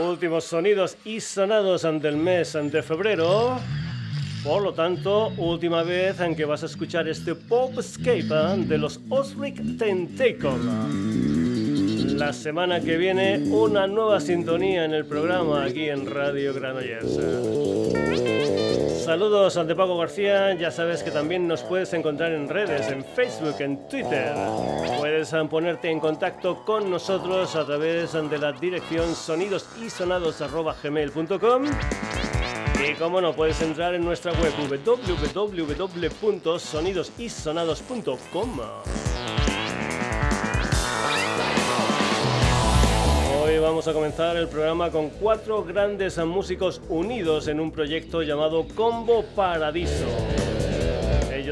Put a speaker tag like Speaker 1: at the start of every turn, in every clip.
Speaker 1: Últimos sonidos y sonados ante el mes de febrero. Por lo tanto, última vez en que vas a escuchar este Popscape ¿eh? de los Osric Tentacle. La semana que viene, una nueva sintonía en el programa aquí en Radio Granollers. Saludos ante Paco García, ya sabes que también nos puedes encontrar en redes, en Facebook, en Twitter. Puedes ponerte en contacto con nosotros a través de la dirección sonidosisonados.gmail.com y como no, puedes entrar en nuestra web www.sonidosisonados.com. Hoy vamos a comenzar el programa con cuatro grandes músicos unidos en un proyecto llamado Combo Paradiso.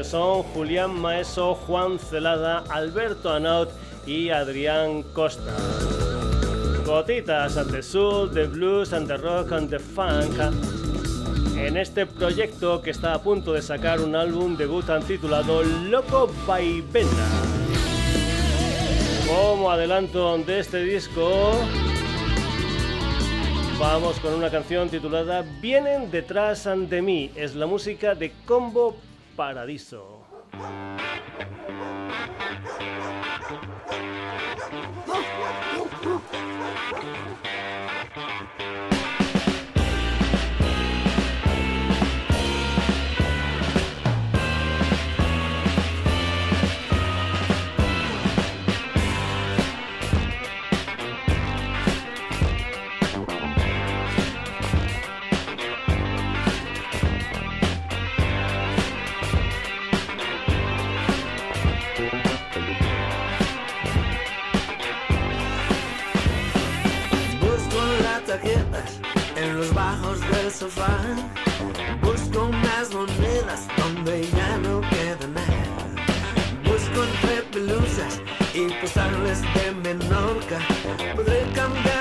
Speaker 1: Son Julián Maeso, Juan Celada, Alberto Anaut y Adrián Costa. Gotitas ante soul, the blues, and the rock, and the funk. En este proyecto que está a punto de sacar un álbum debut titulado Loco Vaivena. Como adelanto de este disco, vamos con una canción titulada Vienen detrás de mí. Es la música de Combo Paradiso.
Speaker 2: sofá. Busco unas monedas donde ya no queda nada. Busco entre pelusas y postales de Menorca. Podré cambiar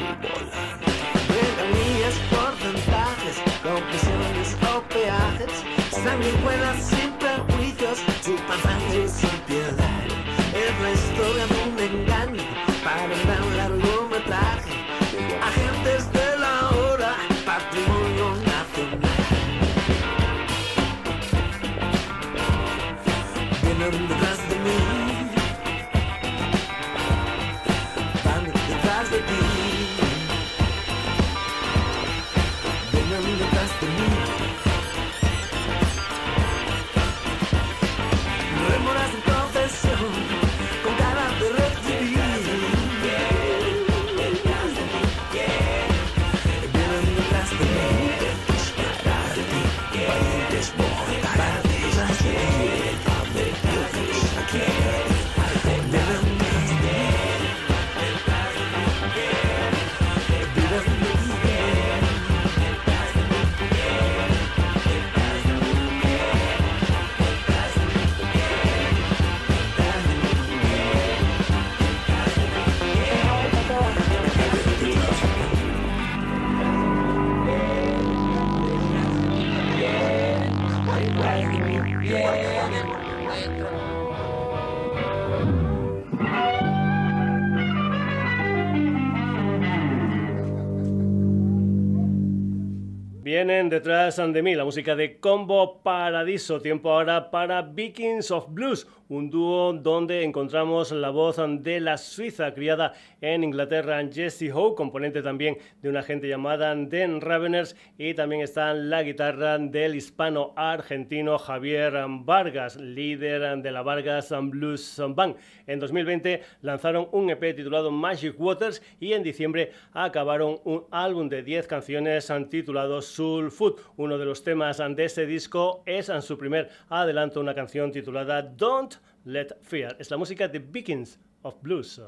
Speaker 1: Basketball detrás de mí la música de Combo Paradiso. Tiempo ahora para Vikings of Blues, un dúo donde encontramos la voz de la suiza criada en Inglaterra, Jesse Howe, componente también de una gente llamada Den Raveners, y también está la guitarra del hispano argentino Javier Vargas, líder de la Vargas Blues Band. En 2020 lanzaron un EP titulado Magic Waters y en diciembre acabaron un álbum de 10 canciones titulado Soul Food. Uno de los temas de este disco es en su primer adelanto una canción titulada Don't Let Fear. Es la música de Vikings of Blues.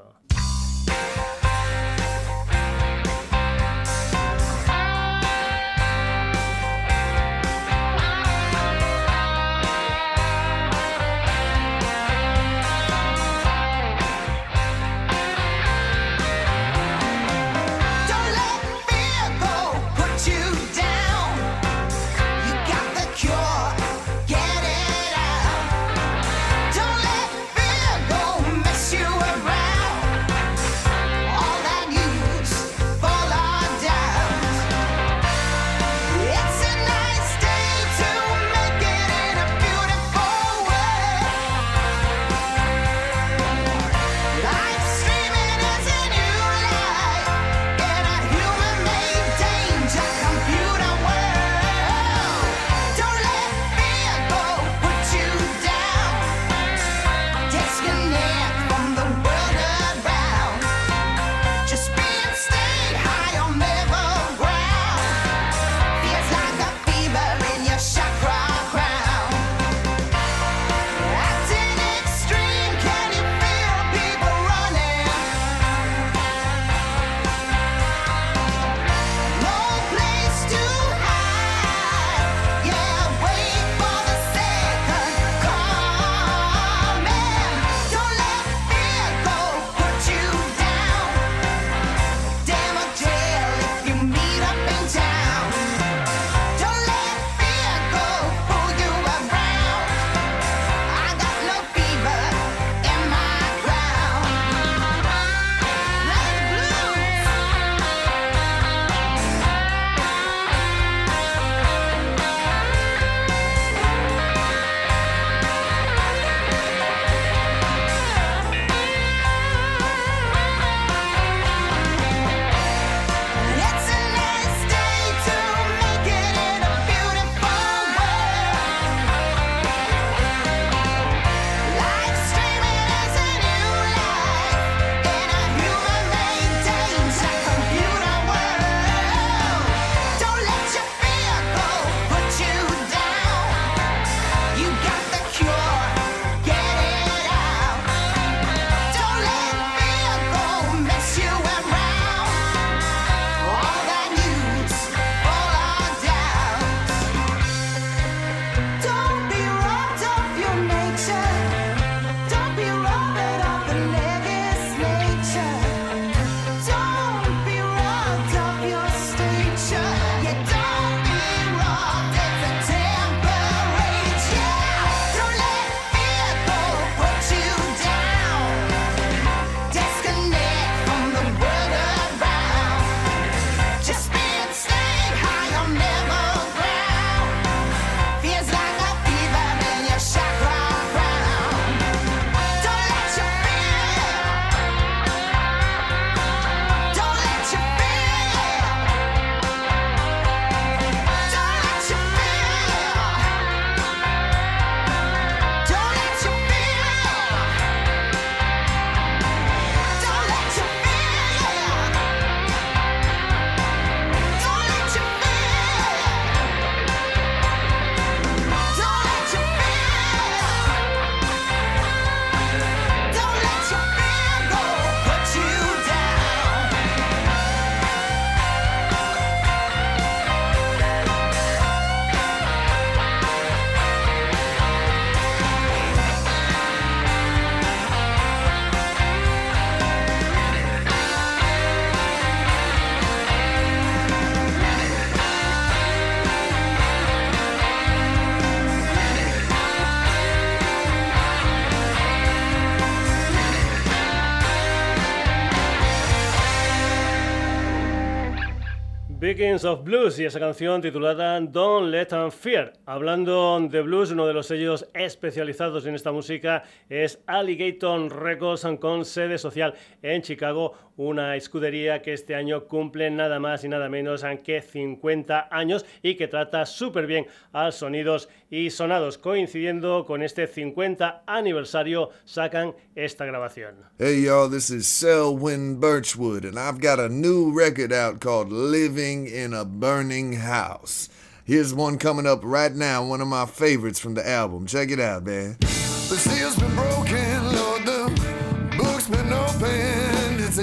Speaker 1: Vikings of Blues y esa canción titulada Don't Let Them Fear. Hablando de blues, uno de los sellos especializados en esta música es Alligator Records con sede social en Chicago, una escudería que este año cumple nada más y nada menos que 50 años y que trata súper bien a sonidos y sonados. Coincidiendo con este 50 aniversario, sacan esta grabación.
Speaker 3: Hey y'all, this is Selwyn Birchwood and I've got a new record out called Living living in a burning house. Here's one coming up right now, one of my favorites from the album. Check it out, man. The seal's been broken, Lord,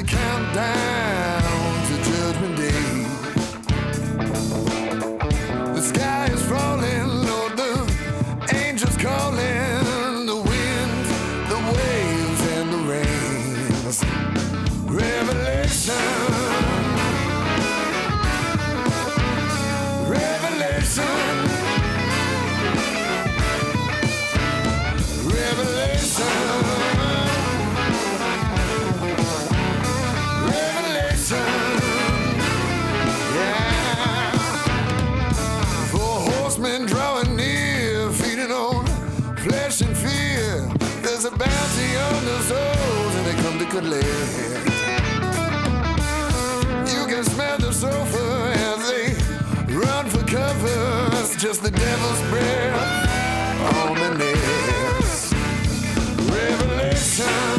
Speaker 3: countdown There's a bounty on the souls and they come to collect. You can smell the sulfur as they run for cover. It's just the devil's breath on the nest. Revelation.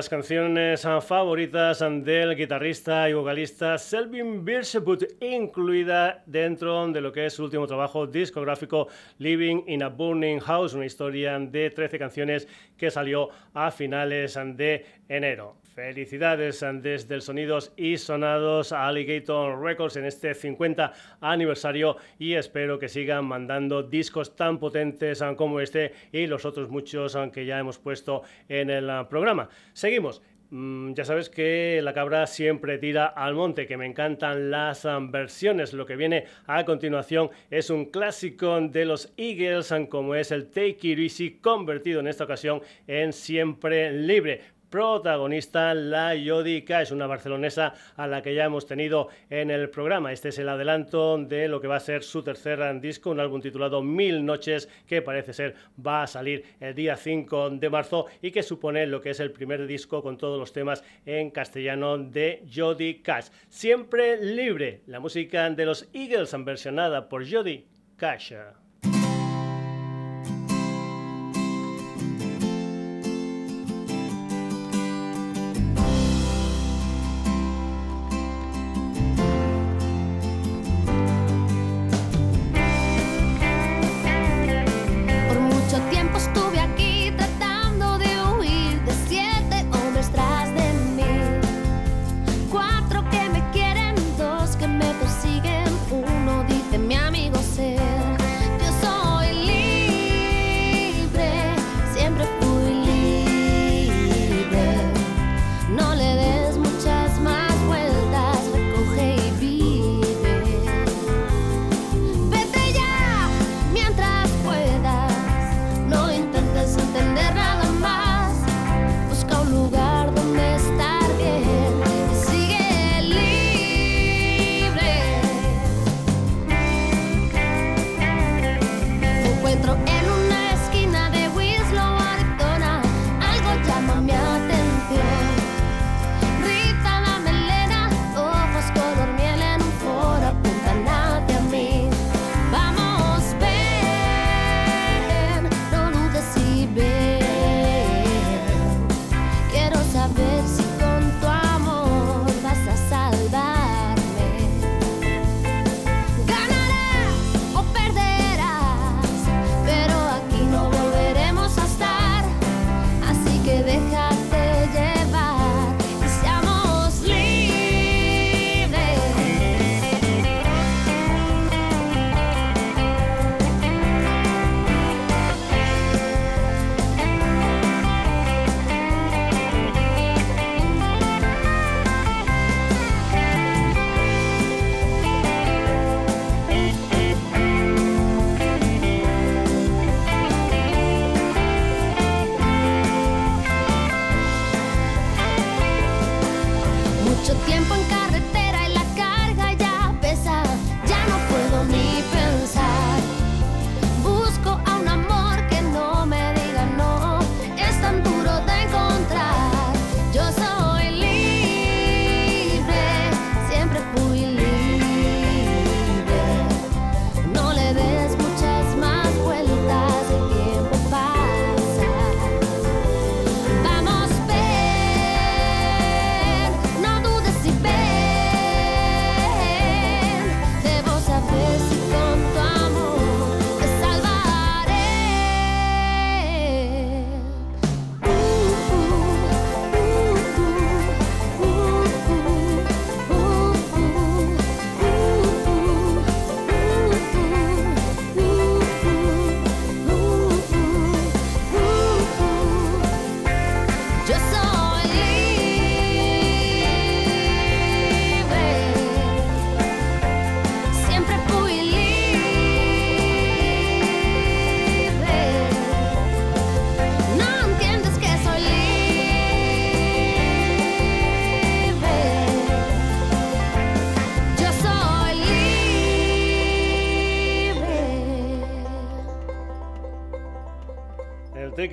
Speaker 1: Las canciones favoritas del guitarrista y vocalista Selvin Birchwood, incluida dentro de lo que es su último trabajo discográfico Living in a Burning House, una historia de 13 canciones que salió a finales de enero. Felicidades desde el Sonidos y Sonados a Alligator Records en este 50 aniversario y espero que sigan mandando discos tan potentes como este y los otros muchos que ya hemos puesto en el programa. Seguimos. Mm, ya sabes que la cabra siempre tira al monte, que me encantan las versiones. Lo que viene a continuación es un clásico de los Eagles, como es el Take It Easy, convertido en esta ocasión en Siempre Libre protagonista la Jodi Cash, una barcelonesa a la que ya hemos tenido en el programa. Este es el adelanto de lo que va a ser su tercer disco, un álbum titulado Mil Noches, que parece ser va a salir el día 5 de marzo y que supone lo que es el primer disco con todos los temas en castellano de Jodi Cash. Siempre libre, la música de los Eagles versionada por Jodi Cash.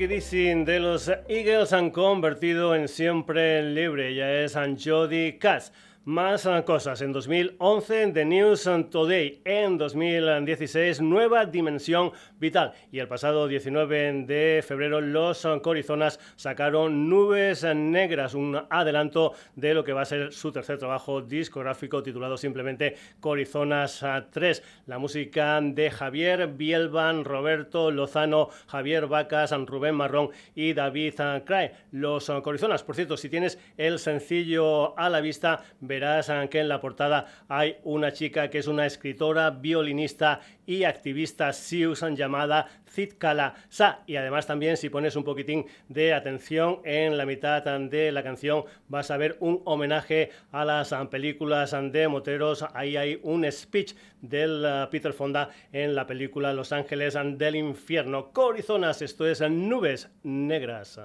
Speaker 1: De los Eagles han convertido en siempre libre. Ya es Jody Katz. Más ah, cosas. En 2011, The News Today. En 2016, Nueva Dimensión Vital. Y el pasado 19 de febrero, los Corizonas sacaron Nubes Negras, un adelanto de lo que va a ser su tercer trabajo discográfico titulado simplemente Corizonas 3. La música de Javier Bielban, Roberto Lozano, Javier Vacas, Rubén Marrón y David Cray. Los Corizonas, por cierto, si tienes el sencillo a la vista, verás que en la portada hay una chica que es una escritora, violinista y activista Siusan llamada Zitkala Sa. Y además también si pones un poquitín de atención en la mitad de la canción vas a ver un homenaje a las películas de moteros. Ahí hay un speech del uh, Peter Fonda en la película Los Ángeles del Infierno. Corizonas, esto es Nubes Negras.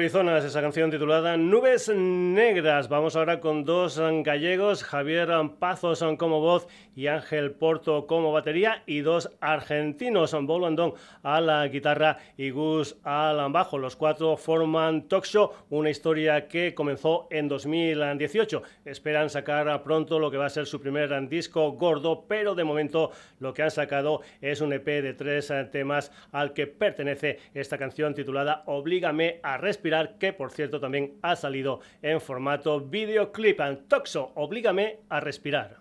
Speaker 1: Nuevo de Corizona es esa canción titulada Nubes Negras. Vamos ahora con dos gallegos, Javier Pazos como voz y Ángel Porto como batería, y dos argentinos, Bolo Andón a la guitarra y Gus al bajo. Los cuatro forman Talk una historia que comenzó en 2018. Esperan sacar pronto lo que va a ser su primer disco gordo, pero de momento lo que han sacado es un EP de tres temas al que pertenece esta canción titulada Oblígame a respirar, que por cierto también ha salido en formato videoclip. Toxo, oblígame a respirar.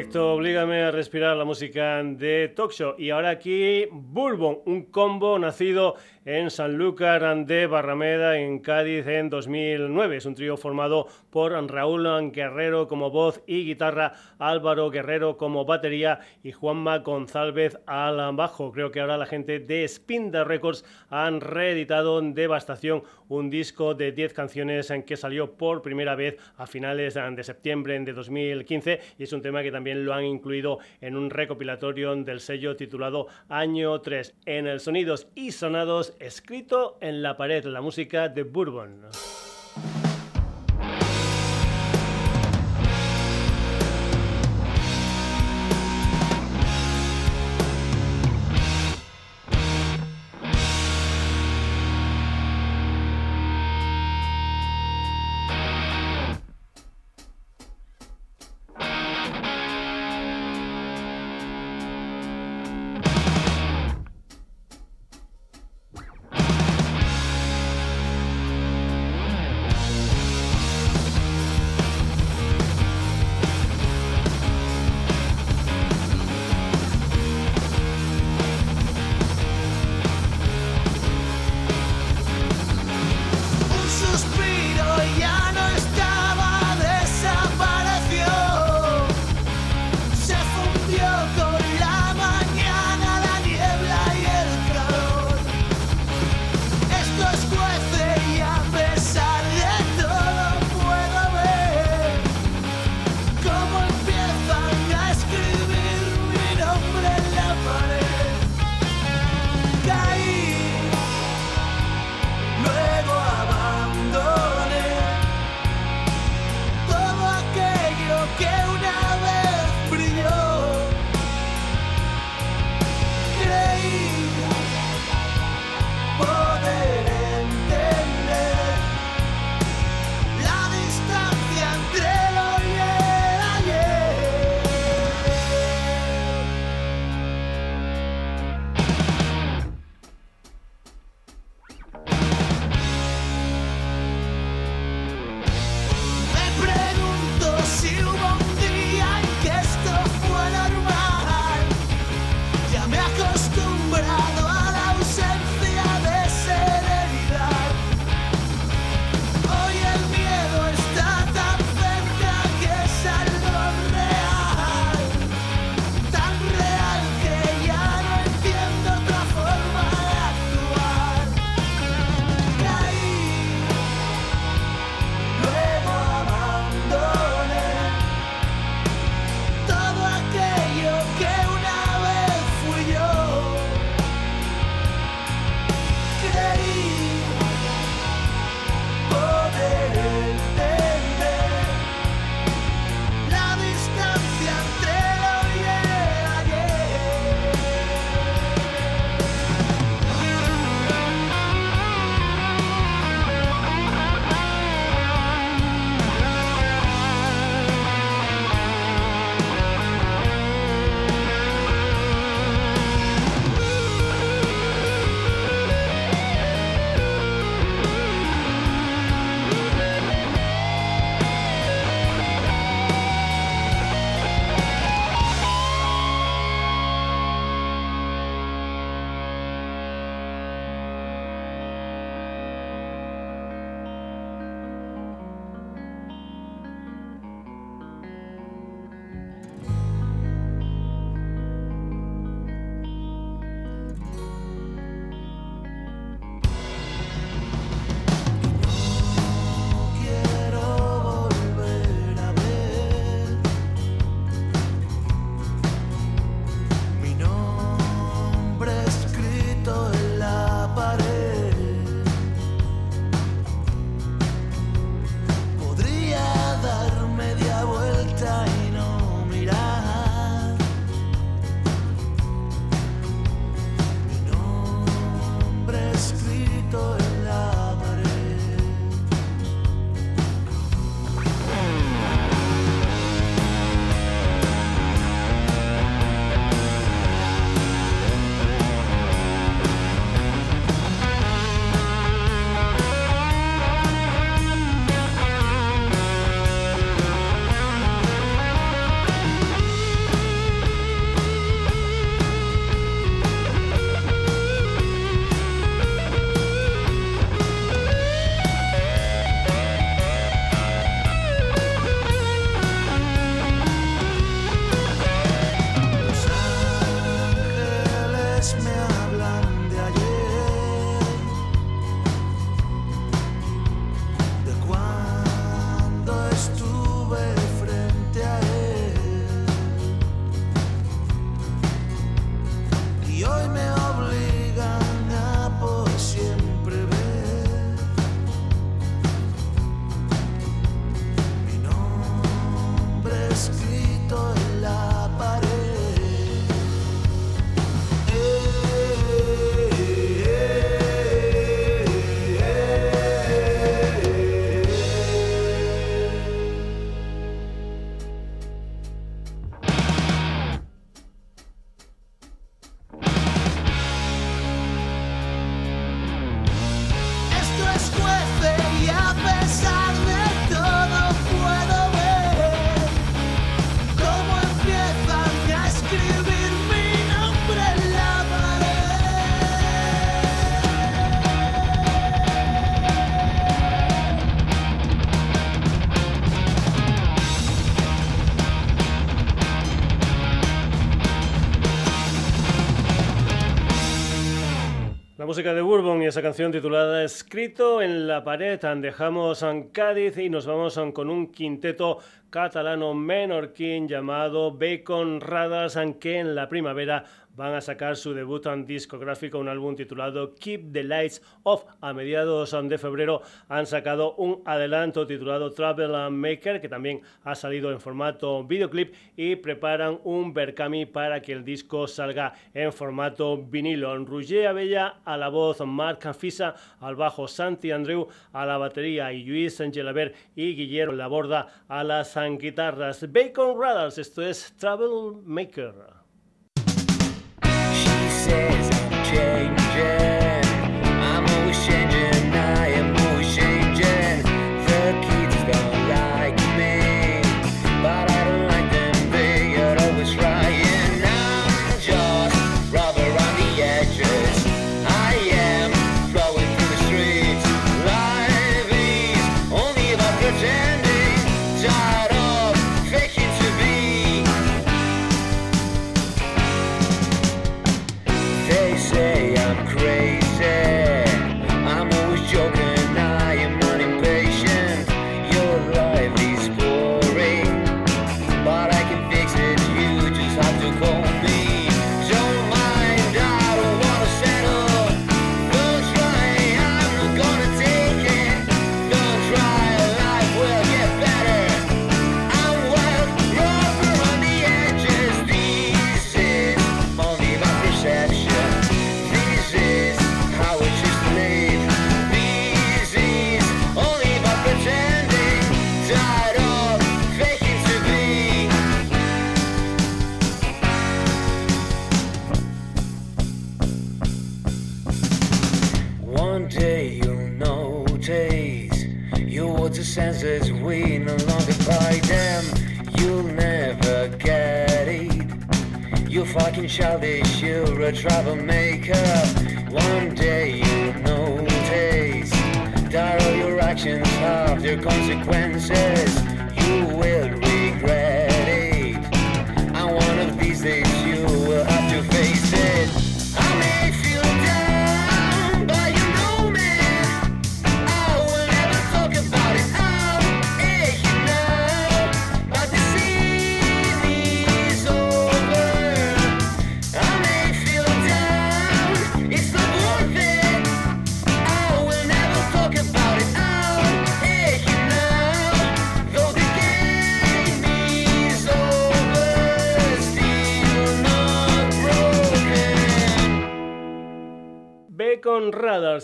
Speaker 1: En efecto, oblígame a respirar la música de Show. Y ahora aquí, Bourbon, un combo nacido en Sanlúcar de Barrameda, en Cádiz, en 2009. Es un trío formado por Raúl Guerrero como voz y guitarra, Álvaro Guerrero como batería y Juanma González al bajo. Creo que ahora la gente de Spinda Records han reeditado Devastación, un disco de 10 canciones en que salió por primera vez a finales de septiembre de 2015 y es un tema que también lo han incluido en un recopilatorio del sello titulado Año 3 en el Sonidos y Sonados escrito en la pared, la música de Bourbon. De Bourbon y esa canción titulada Escrito en la pared. Dejamos a Cádiz y nos vamos con un quinteto catalano menorquín llamado Bacon Radas, aunque en la primavera van a sacar su debut en discográfico, un álbum titulado Keep the Lights Off. A mediados de febrero han sacado un adelanto titulado Travel Maker, que también ha salido en formato videoclip, y preparan un Berkami para que el disco salga en formato vinilo. Roger Abella a la voz, Marc Fisa al bajo, Santi Andreu a la batería y Luis Gelabert y Guillermo Laborda a las guitarras. Bacon Brothers, esto es Travel Maker.
Speaker 4: faces. Troublemaker.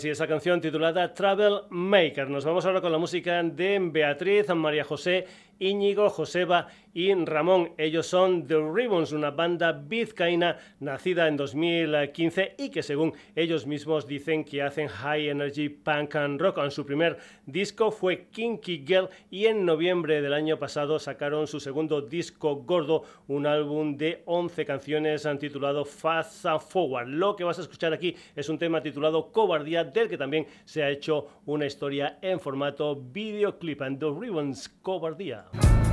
Speaker 1: Y esa canción titulada Travel Maker. Nos vamos ahora con la música de Beatriz, María José Íñigo, Joseba y Ramón. Ellos son The Ribbons, una banda vizcaína nacida en 2015 y que según ellos mismos dicen que hacen high energy punk and rock. En su primer disco fue Kinky Girl y en noviembre del año pasado sacaron su segundo disco gordo, un álbum de 11 canciones titulado Fast Forward. Lo que vas a escuchar aquí es un tema titulado Cobardía, del que también se ha hecho una historia en formato videoclip. And The Ribbons, Cobardía. The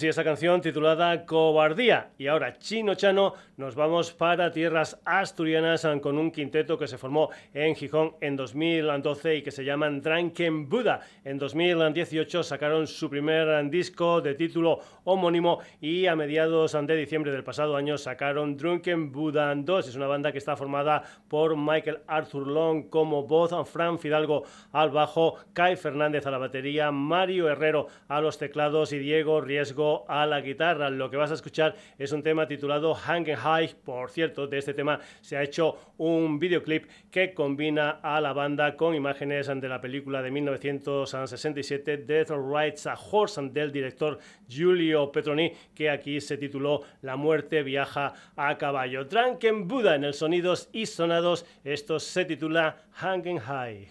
Speaker 1: Y esa canción titulada Cobardía. Y ahora, Chino Chano, nos vamos para tierras asturianas con un quinteto que se formó en Gijón en 2012 y que se llaman Drunken Buddha. En 2018 sacaron su primer disco de título homónimo y a mediados de diciembre del pasado año sacaron Drunken Buddha 2. Es una banda que está formada por Michael Arthur Long como voz, Fran Fidalgo al bajo, Kai Fernández a la batería, Mario Herrero a los teclados y Diego Riesgo a la guitarra. Lo que vas a escuchar es un tema titulado Hanging High. Por cierto, de este tema se ha hecho un videoclip que combina a la banda con imágenes de la película de 1967 Death Rides a Horse del director Giulio Petroni, que aquí se tituló La muerte viaja a caballo. Drunken Buddha en el Sonidos y Sonados. Esto se titula Hanging High.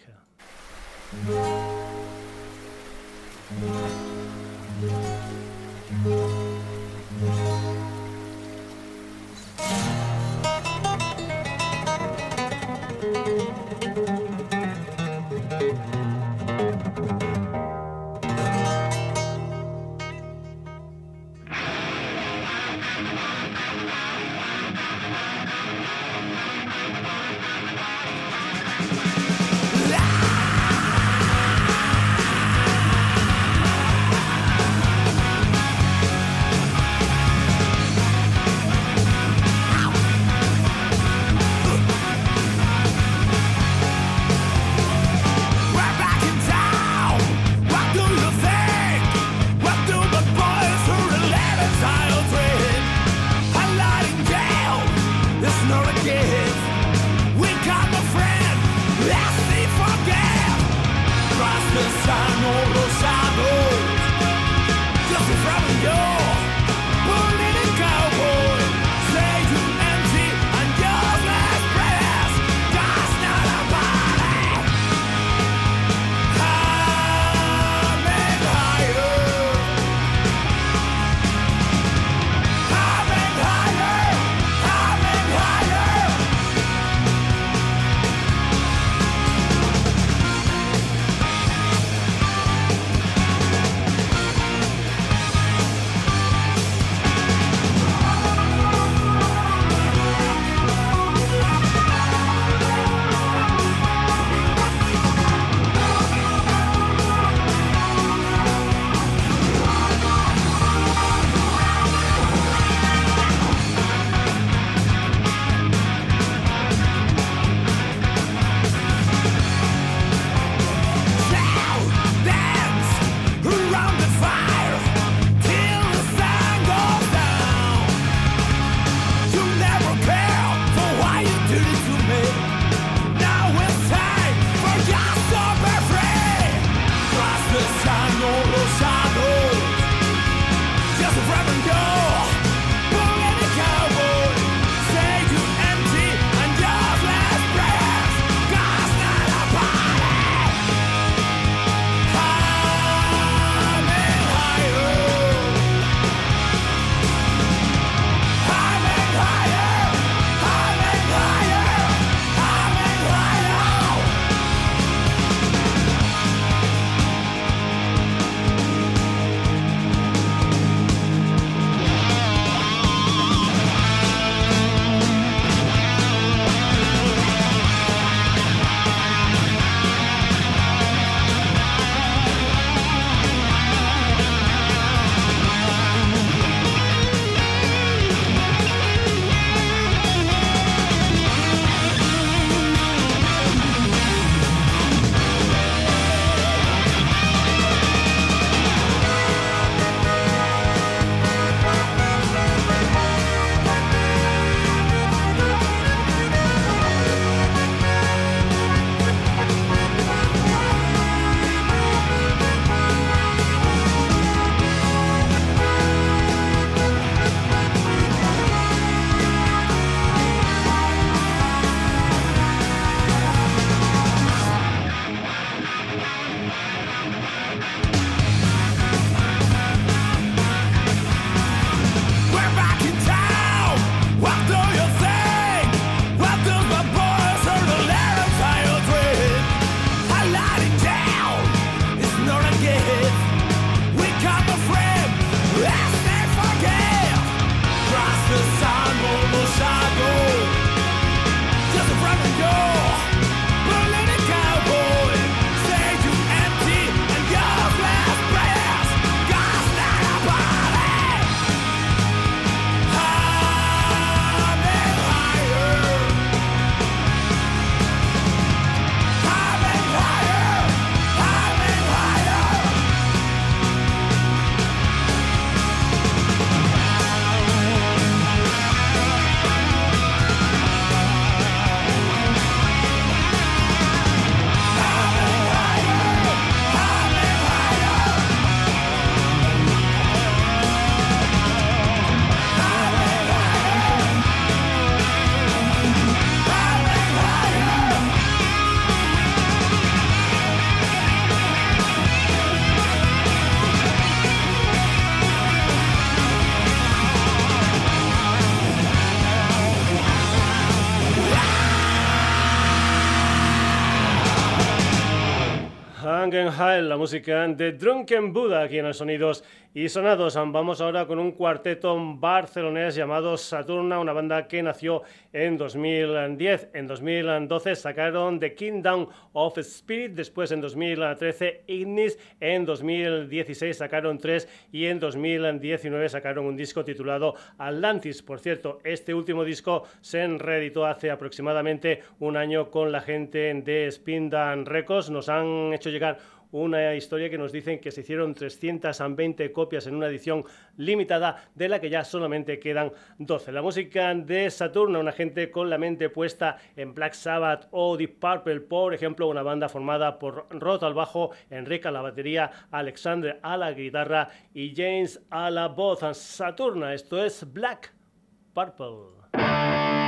Speaker 1: no música de Drunken Buddha aquí en los sonidos y sonados. Vamos ahora con un cuarteto barcelonés llamado Saturna, una banda que nació en 2010. En 2012 sacaron The Kingdom of Spirit, después en 2013 Ignis, en 2016 sacaron tres y en 2019 sacaron un disco titulado Atlantis. Por cierto, este último disco se reeditó hace aproximadamente un año con la gente de Spindan Records. Nos han hecho llegar una historia que nos dicen que se hicieron 320 copias en una edición limitada, de la que ya solamente quedan 12. La música de Saturno, una gente con la mente puesta en Black Sabbath o Deep Purple, por ejemplo, una banda formada por Roth al bajo, Enrique a la batería, Alexander a la guitarra y James a la voz. Saturna, esto es Black Purple.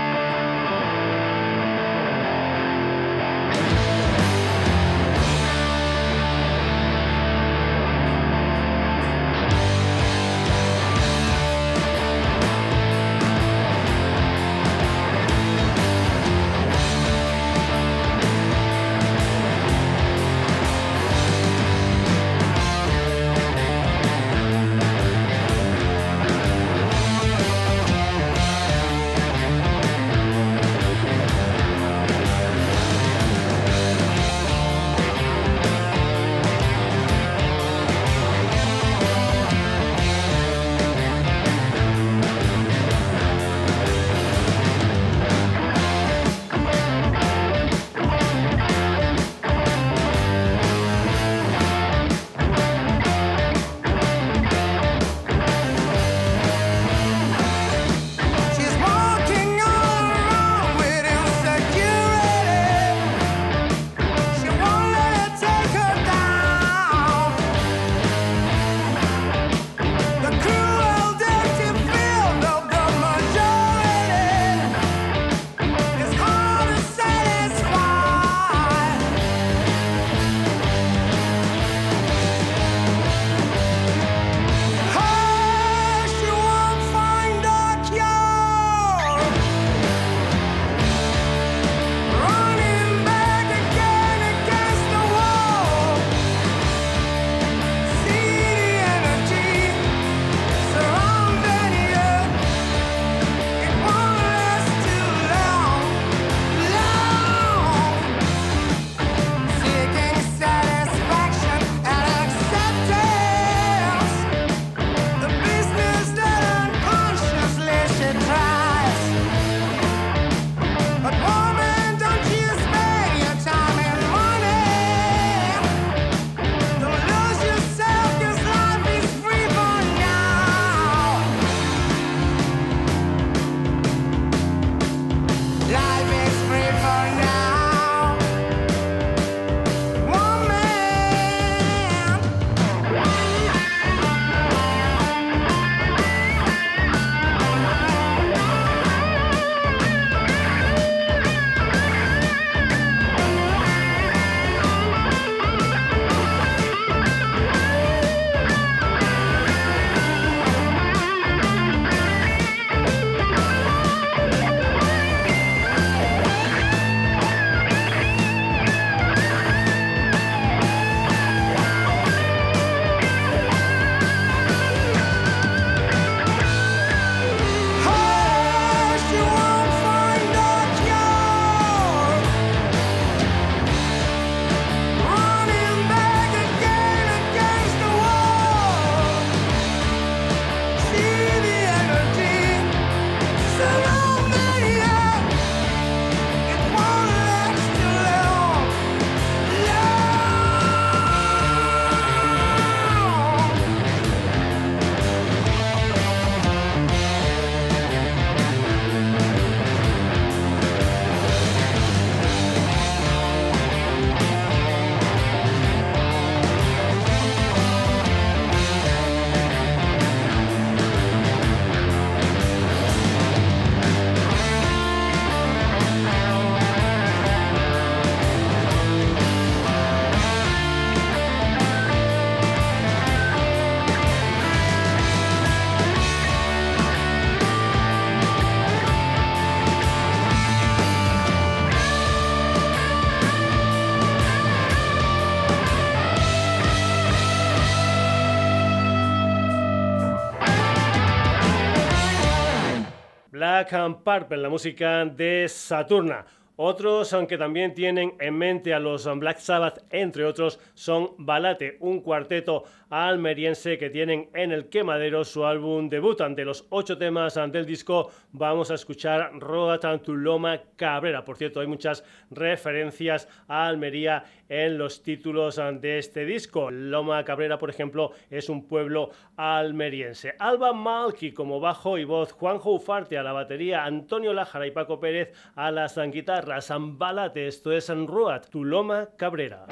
Speaker 1: Black la música de Saturna. Otros, aunque también tienen en mente a los Black Sabbath, entre otros, son Balate, un cuarteto almeriense que tienen en el quemadero su álbum debut. Ante los ocho temas del disco vamos a escuchar Roda Tuloma Cabrera. Por cierto, hay muchas referencias a Almería en los títulos de este disco. Loma Cabrera, por ejemplo, es un pueblo almeriense. Alba Malki como bajo y voz, Juanjo Ufarte a la batería, Antonio Lájara y Paco Pérez a las guitarras, Ambalate, esto es Ruat, Tuloma Cabrera.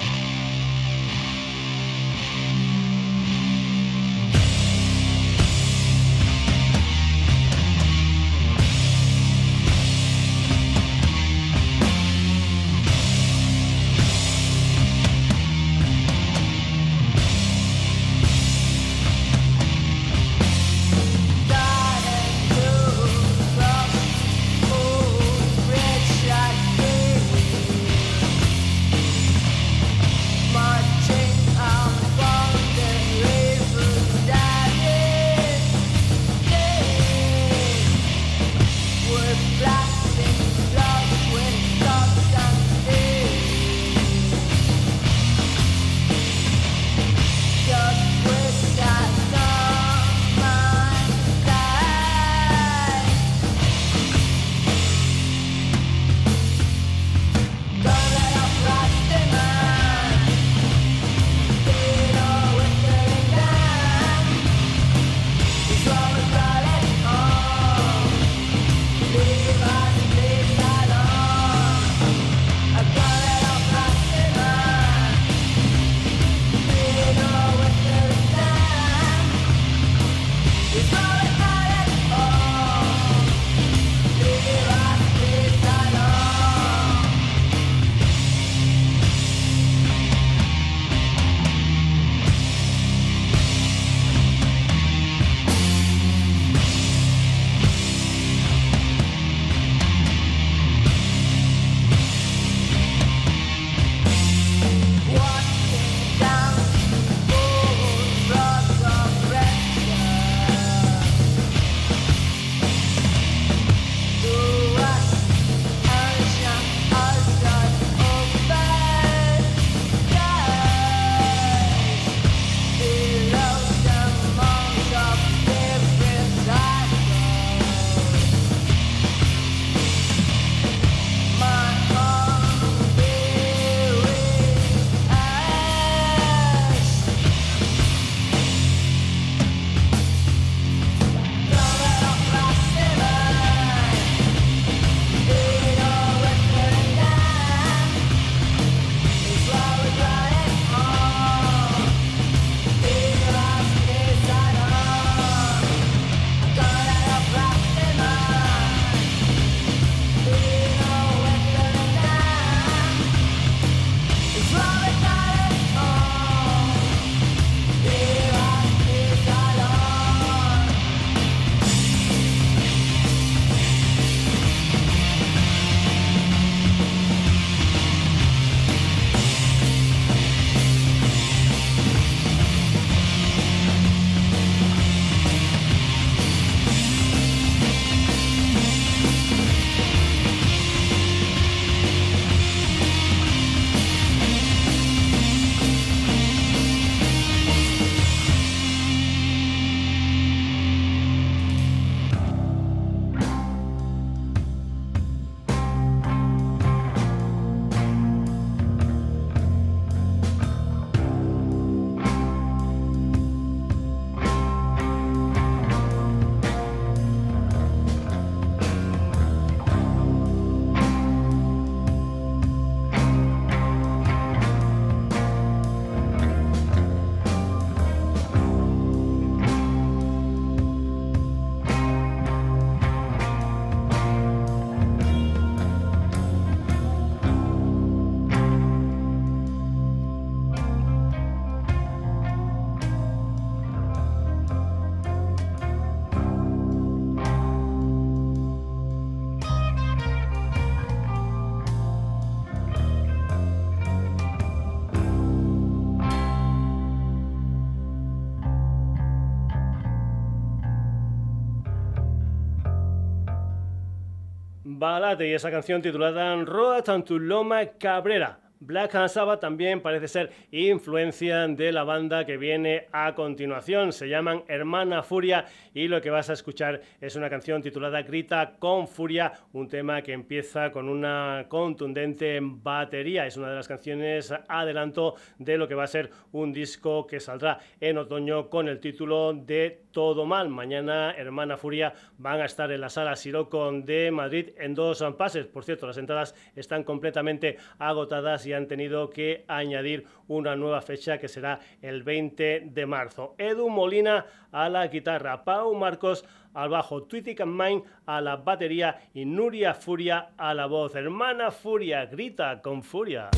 Speaker 1: Balate y esa canción titulada Road to Loma Cabrera. Black Sabbath también parece ser influencia de la banda que viene a continuación. Se llaman Hermana Furia y lo que vas a escuchar es una canción titulada Grita con Furia, un tema que empieza con una contundente batería. Es una de las canciones adelanto de lo que va a ser un disco que saldrá en otoño con el título de Todo Mal. Mañana Hermana Furia van a estar en la sala Siroco de Madrid en dos pases. Por cierto, las entradas están completamente agotadas y han tenido que añadir una nueva fecha que será el 20 de marzo. Edu Molina a la guitarra, Pau Marcos al bajo, Twitty Mine a la batería y Nuria Furia a la voz. Hermana Furia, grita con furia.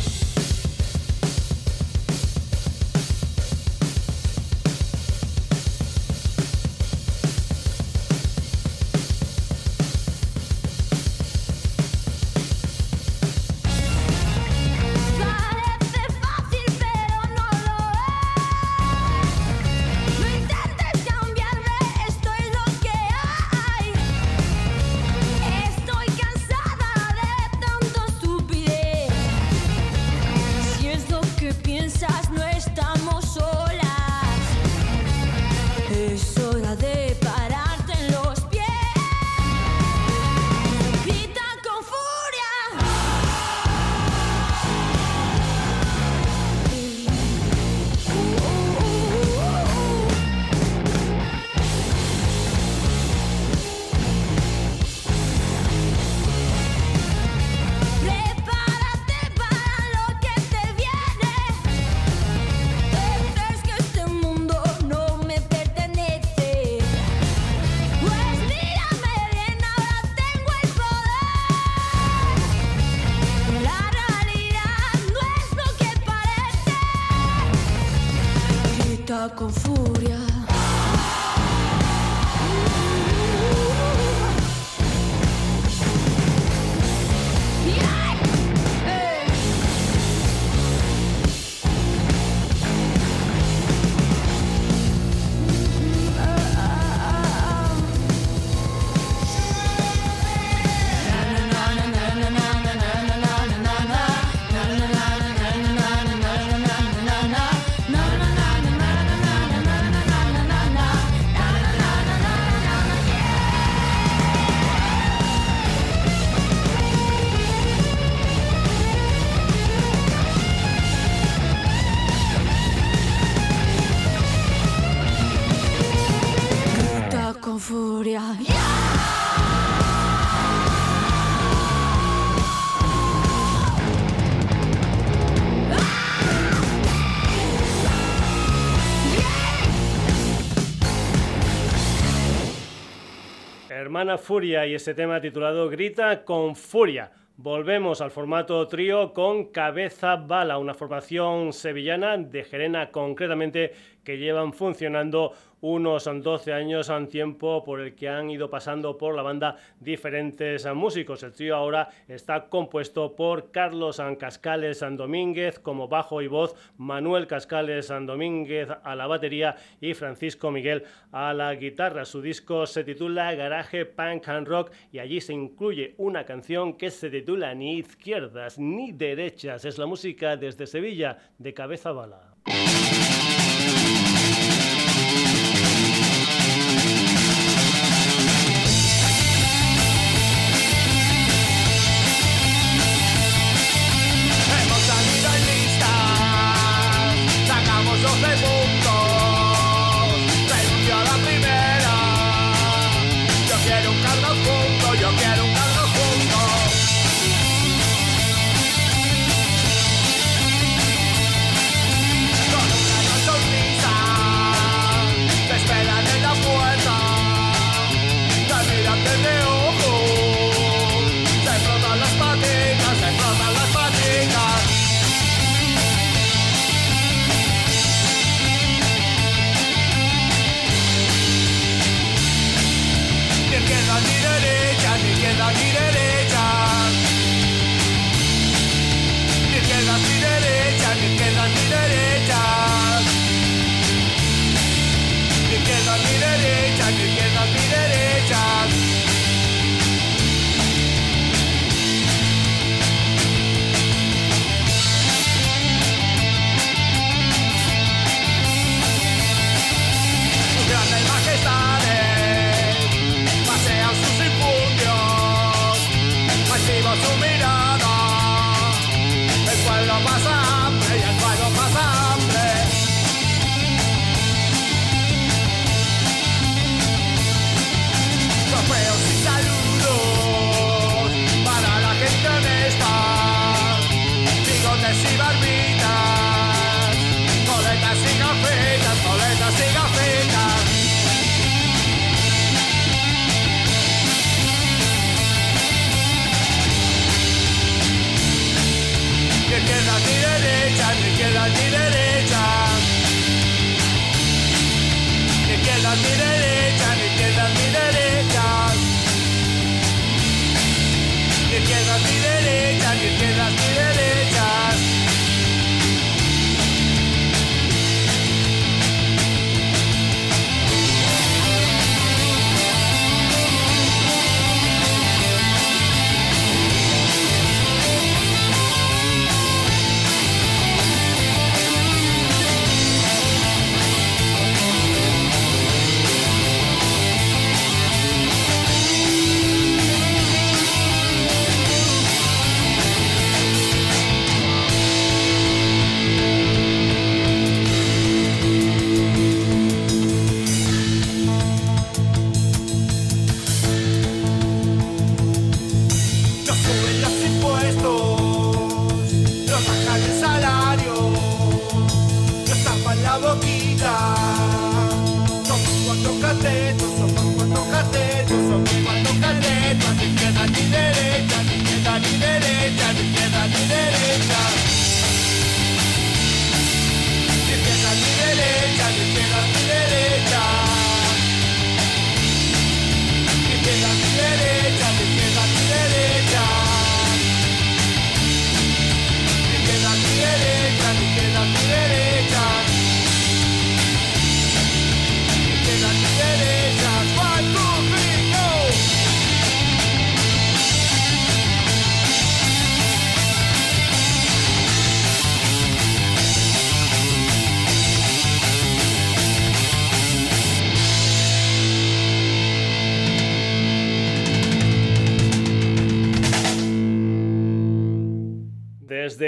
Speaker 1: Furia y este tema titulado Grita con Furia. Volvemos al formato trío con Cabeza Bala, una formación sevillana de Gerena concretamente que llevan funcionando unos 12 años en tiempo por el que han ido pasando por la banda diferentes músicos. El trío ahora está compuesto por Carlos Cascales San Domínguez como bajo y voz, Manuel Cascales San Domínguez a la batería y Francisco Miguel a la guitarra. Su disco se titula Garaje Punk and Rock y allí se incluye una canción que se titula Ni izquierdas ni derechas. Es la música desde Sevilla de Cabeza Bala.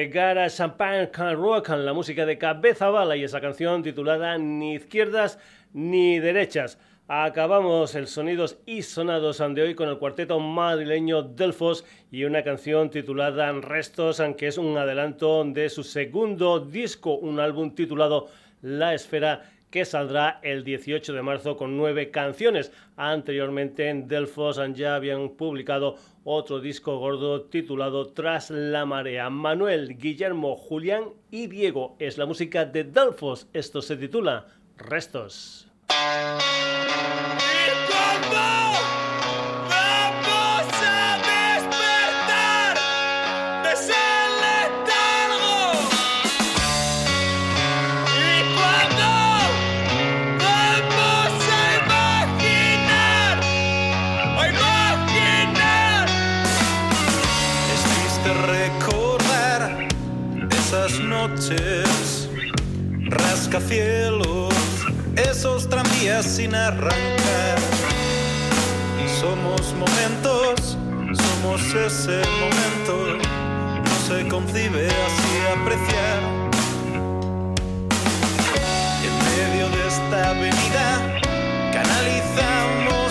Speaker 1: Gara Champagne Can Rock, la música de Cabeza Bala y esa canción titulada Ni izquierdas ni derechas. Acabamos el sonidos y sonados de hoy con el cuarteto madrileño Delfos y una canción titulada Restos, que es un adelanto de su segundo disco, un álbum titulado La Esfera que saldrá el 18 de marzo con nueve canciones. Anteriormente en Delfos ya habían publicado otro disco gordo titulado Tras la marea. Manuel, Guillermo, Julián y Diego es la música de Delfos. Esto se titula Restos.
Speaker 5: ¿Y
Speaker 6: rascacielos, esos tranvías sin arrancar. Somos momentos, somos ese momento, no se concibe así apreciar. En medio de esta avenida canalizamos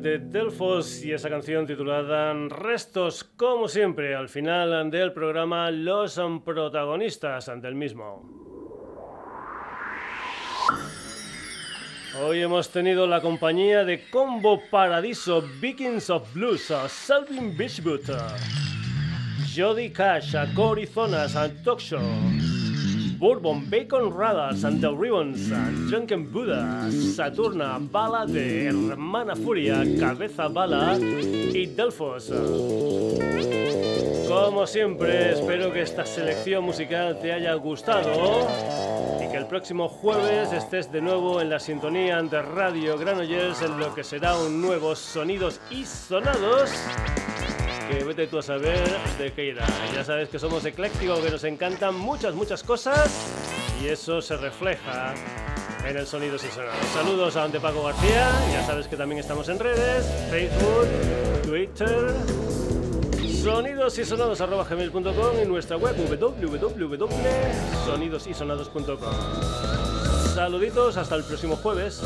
Speaker 1: de Delfos y esa canción titulada Restos, como siempre, al final del programa los protagonistas del mismo. Hoy hemos tenido la compañía de Combo Paradiso, Vikings of Blues, Salvin Beachwood, Jody Cash, Cory Zonas, Talk Show. Bourbon, Bacon Radas, The Ribbons, Drunken Buddha, Saturna, Bala de Hermana Furia, Cabeza Bala y Delfos. Como siempre, espero que esta selección musical te haya gustado y que el próximo jueves estés de nuevo en la sintonía de Radio Granollers en lo que será un nuevo Sonidos y Sonados que vete tú a saber de qué irá. Ya sabes que somos eclécticos, que nos encantan muchas, muchas cosas y eso se refleja en el Sonidos y Sonados. Saludos a Ante Paco García, ya sabes que también estamos en redes, Facebook, Twitter, sonidos y y nuestra web www.sonidosysonados.com. Saluditos, hasta el próximo jueves.